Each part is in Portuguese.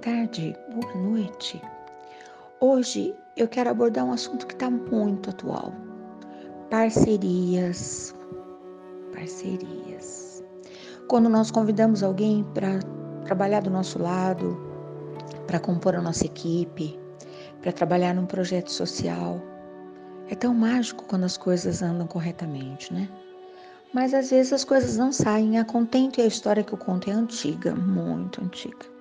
tarde, boa noite. Hoje eu quero abordar um assunto que está muito atual: parcerias. Parcerias. Quando nós convidamos alguém para trabalhar do nosso lado, para compor a nossa equipe, para trabalhar num projeto social, é tão mágico quando as coisas andam corretamente, né? Mas às vezes as coisas não saem a contento e a história que eu conto é antiga, muito antiga.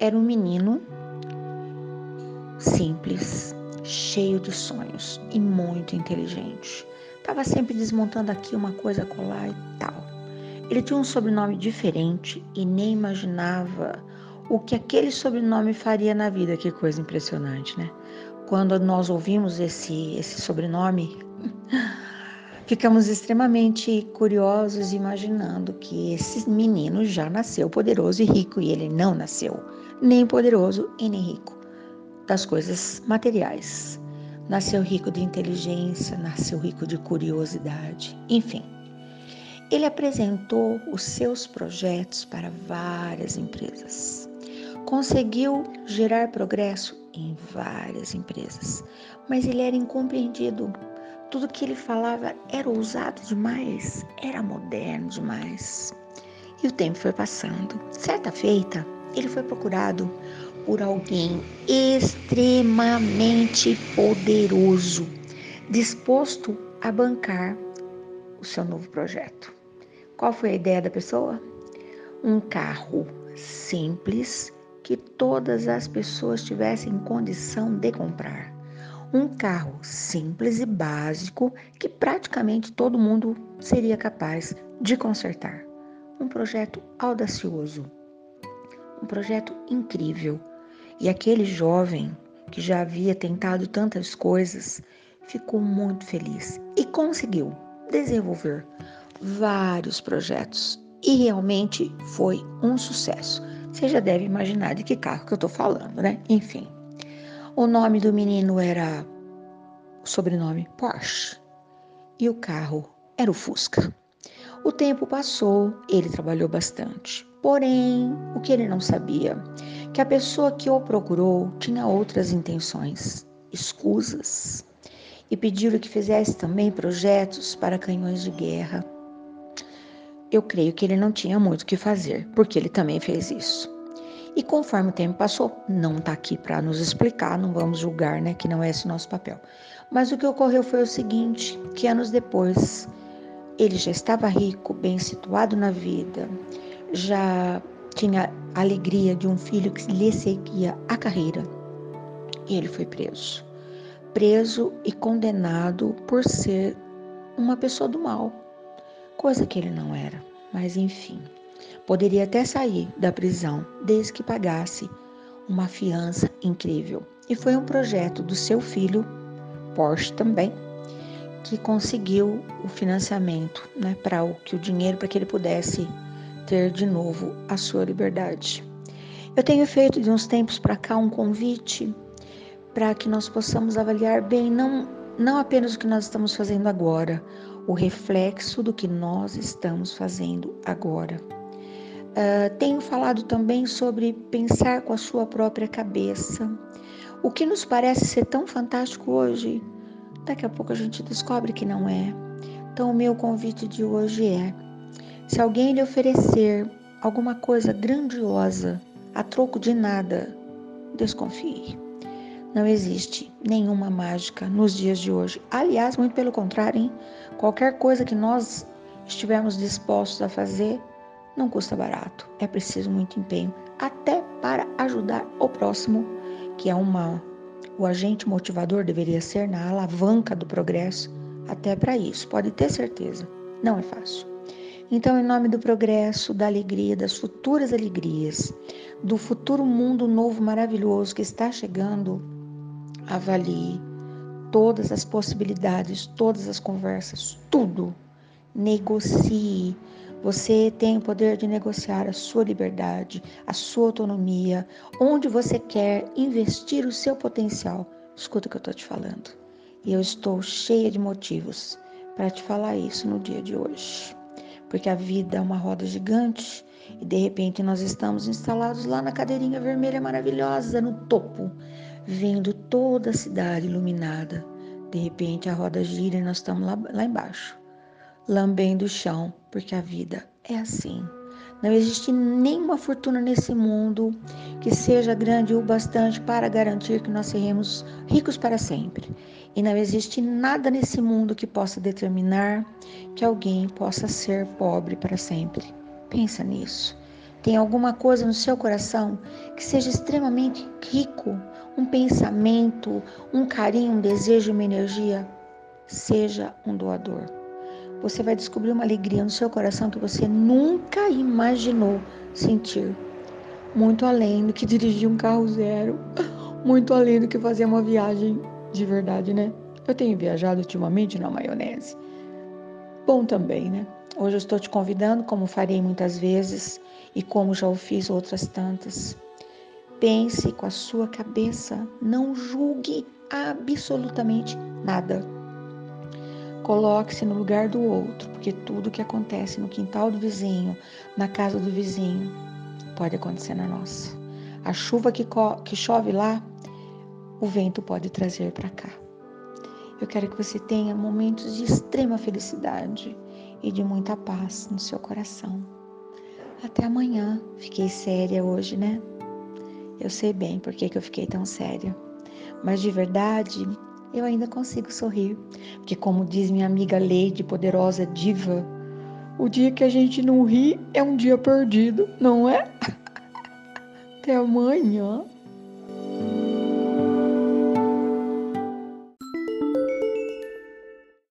Era um menino simples, cheio de sonhos e muito inteligente. Estava sempre desmontando aqui uma coisa colar e tal. Ele tinha um sobrenome diferente e nem imaginava o que aquele sobrenome faria na vida. Que coisa impressionante, né? Quando nós ouvimos esse, esse sobrenome, ficamos extremamente curiosos, imaginando que esse menino já nasceu poderoso e rico e ele não nasceu nem poderoso e nem rico das coisas materiais. Nasceu rico de inteligência, nasceu rico de curiosidade, enfim. Ele apresentou os seus projetos para várias empresas. Conseguiu gerar progresso em várias empresas, mas ele era incompreendido. Tudo que ele falava era ousado demais, era moderno demais. E o tempo foi passando. Certa feita, ele foi procurado por alguém extremamente poderoso, disposto a bancar o seu novo projeto. Qual foi a ideia da pessoa? Um carro simples que todas as pessoas tivessem condição de comprar. Um carro simples e básico que praticamente todo mundo seria capaz de consertar. Um projeto audacioso, um projeto incrível. E aquele jovem que já havia tentado tantas coisas ficou muito feliz e conseguiu desenvolver vários projetos e realmente foi um sucesso. Você já deve imaginar de que carro que eu estou falando, né? Enfim, o nome do menino era o sobrenome Porsche e o carro era o Fusca. O tempo passou, ele trabalhou bastante. Porém, o que ele não sabia, que a pessoa que o procurou tinha outras intenções, escusas, e pediram que fizesse também projetos para canhões de guerra. Eu creio que ele não tinha muito o que fazer, porque ele também fez isso. E conforme o tempo passou, não está aqui para nos explicar, não vamos julgar, né, que não é esse nosso papel. Mas o que ocorreu foi o seguinte, que anos depois, ele já estava rico, bem situado na vida, já tinha a alegria de um filho que lhe seguia a carreira. E ele foi preso. Preso e condenado por ser uma pessoa do mal, coisa que ele não era. Mas enfim, poderia até sair da prisão desde que pagasse uma fiança incrível. E foi um projeto do seu filho, Porsche também, que conseguiu o financiamento, né, para que o dinheiro para que ele pudesse ter de novo a sua liberdade. Eu tenho feito de uns tempos para cá um convite para que nós possamos avaliar bem não, não apenas o que nós estamos fazendo agora, o reflexo do que nós estamos fazendo agora. Uh, tenho falado também sobre pensar com a sua própria cabeça. O que nos parece ser tão fantástico hoje, daqui a pouco a gente descobre que não é. Então, o meu convite de hoje é se alguém lhe oferecer alguma coisa grandiosa a troco de nada, desconfie. Não existe nenhuma mágica nos dias de hoje. Aliás, muito pelo contrário, hein? qualquer coisa que nós estivermos dispostos a fazer não custa barato. É preciso muito empenho, até para ajudar o próximo, que é uma o agente motivador deveria ser na alavanca do progresso. Até para isso, pode ter certeza, não é fácil. Então, em nome do progresso, da alegria, das futuras alegrias, do futuro mundo novo maravilhoso que está chegando, avalie todas as possibilidades, todas as conversas, tudo. Negocie. Você tem o poder de negociar a sua liberdade, a sua autonomia, onde você quer investir o seu potencial. Escuta o que eu estou te falando. E eu estou cheia de motivos para te falar isso no dia de hoje porque a vida é uma roda gigante E de repente nós estamos instalados lá na cadeirinha vermelha maravilhosa, no topo, vendo toda a cidade iluminada. De repente a roda gira e nós estamos lá, lá embaixo, lambendo o chão, porque a vida é assim. Não existe nenhuma fortuna nesse mundo que seja grande o bastante para garantir que nós seremos ricos para sempre. E não existe nada nesse mundo que possa determinar que alguém possa ser pobre para sempre. Pensa nisso. Tem alguma coisa no seu coração que seja extremamente rico, um pensamento, um carinho, um desejo, uma energia? Seja um doador você vai descobrir uma alegria no seu coração que você nunca imaginou sentir. Muito além do que dirigir um carro zero, muito além do que fazer uma viagem de verdade, né? Eu tenho viajado ultimamente na maionese. Bom também, né? Hoje eu estou te convidando, como farei muitas vezes e como já o fiz outras tantas. Pense com a sua cabeça, não julgue absolutamente nada Coloque-se no lugar do outro, porque tudo que acontece no quintal do vizinho, na casa do vizinho, pode acontecer na nossa. A chuva que, que chove lá, o vento pode trazer para cá. Eu quero que você tenha momentos de extrema felicidade e de muita paz no seu coração. Até amanhã. Fiquei séria hoje, né? Eu sei bem por que, que eu fiquei tão séria. Mas de verdade, eu ainda consigo sorrir, porque, como diz minha amiga Leide, poderosa diva, o dia que a gente não ri é um dia perdido, não é? Até amanhã.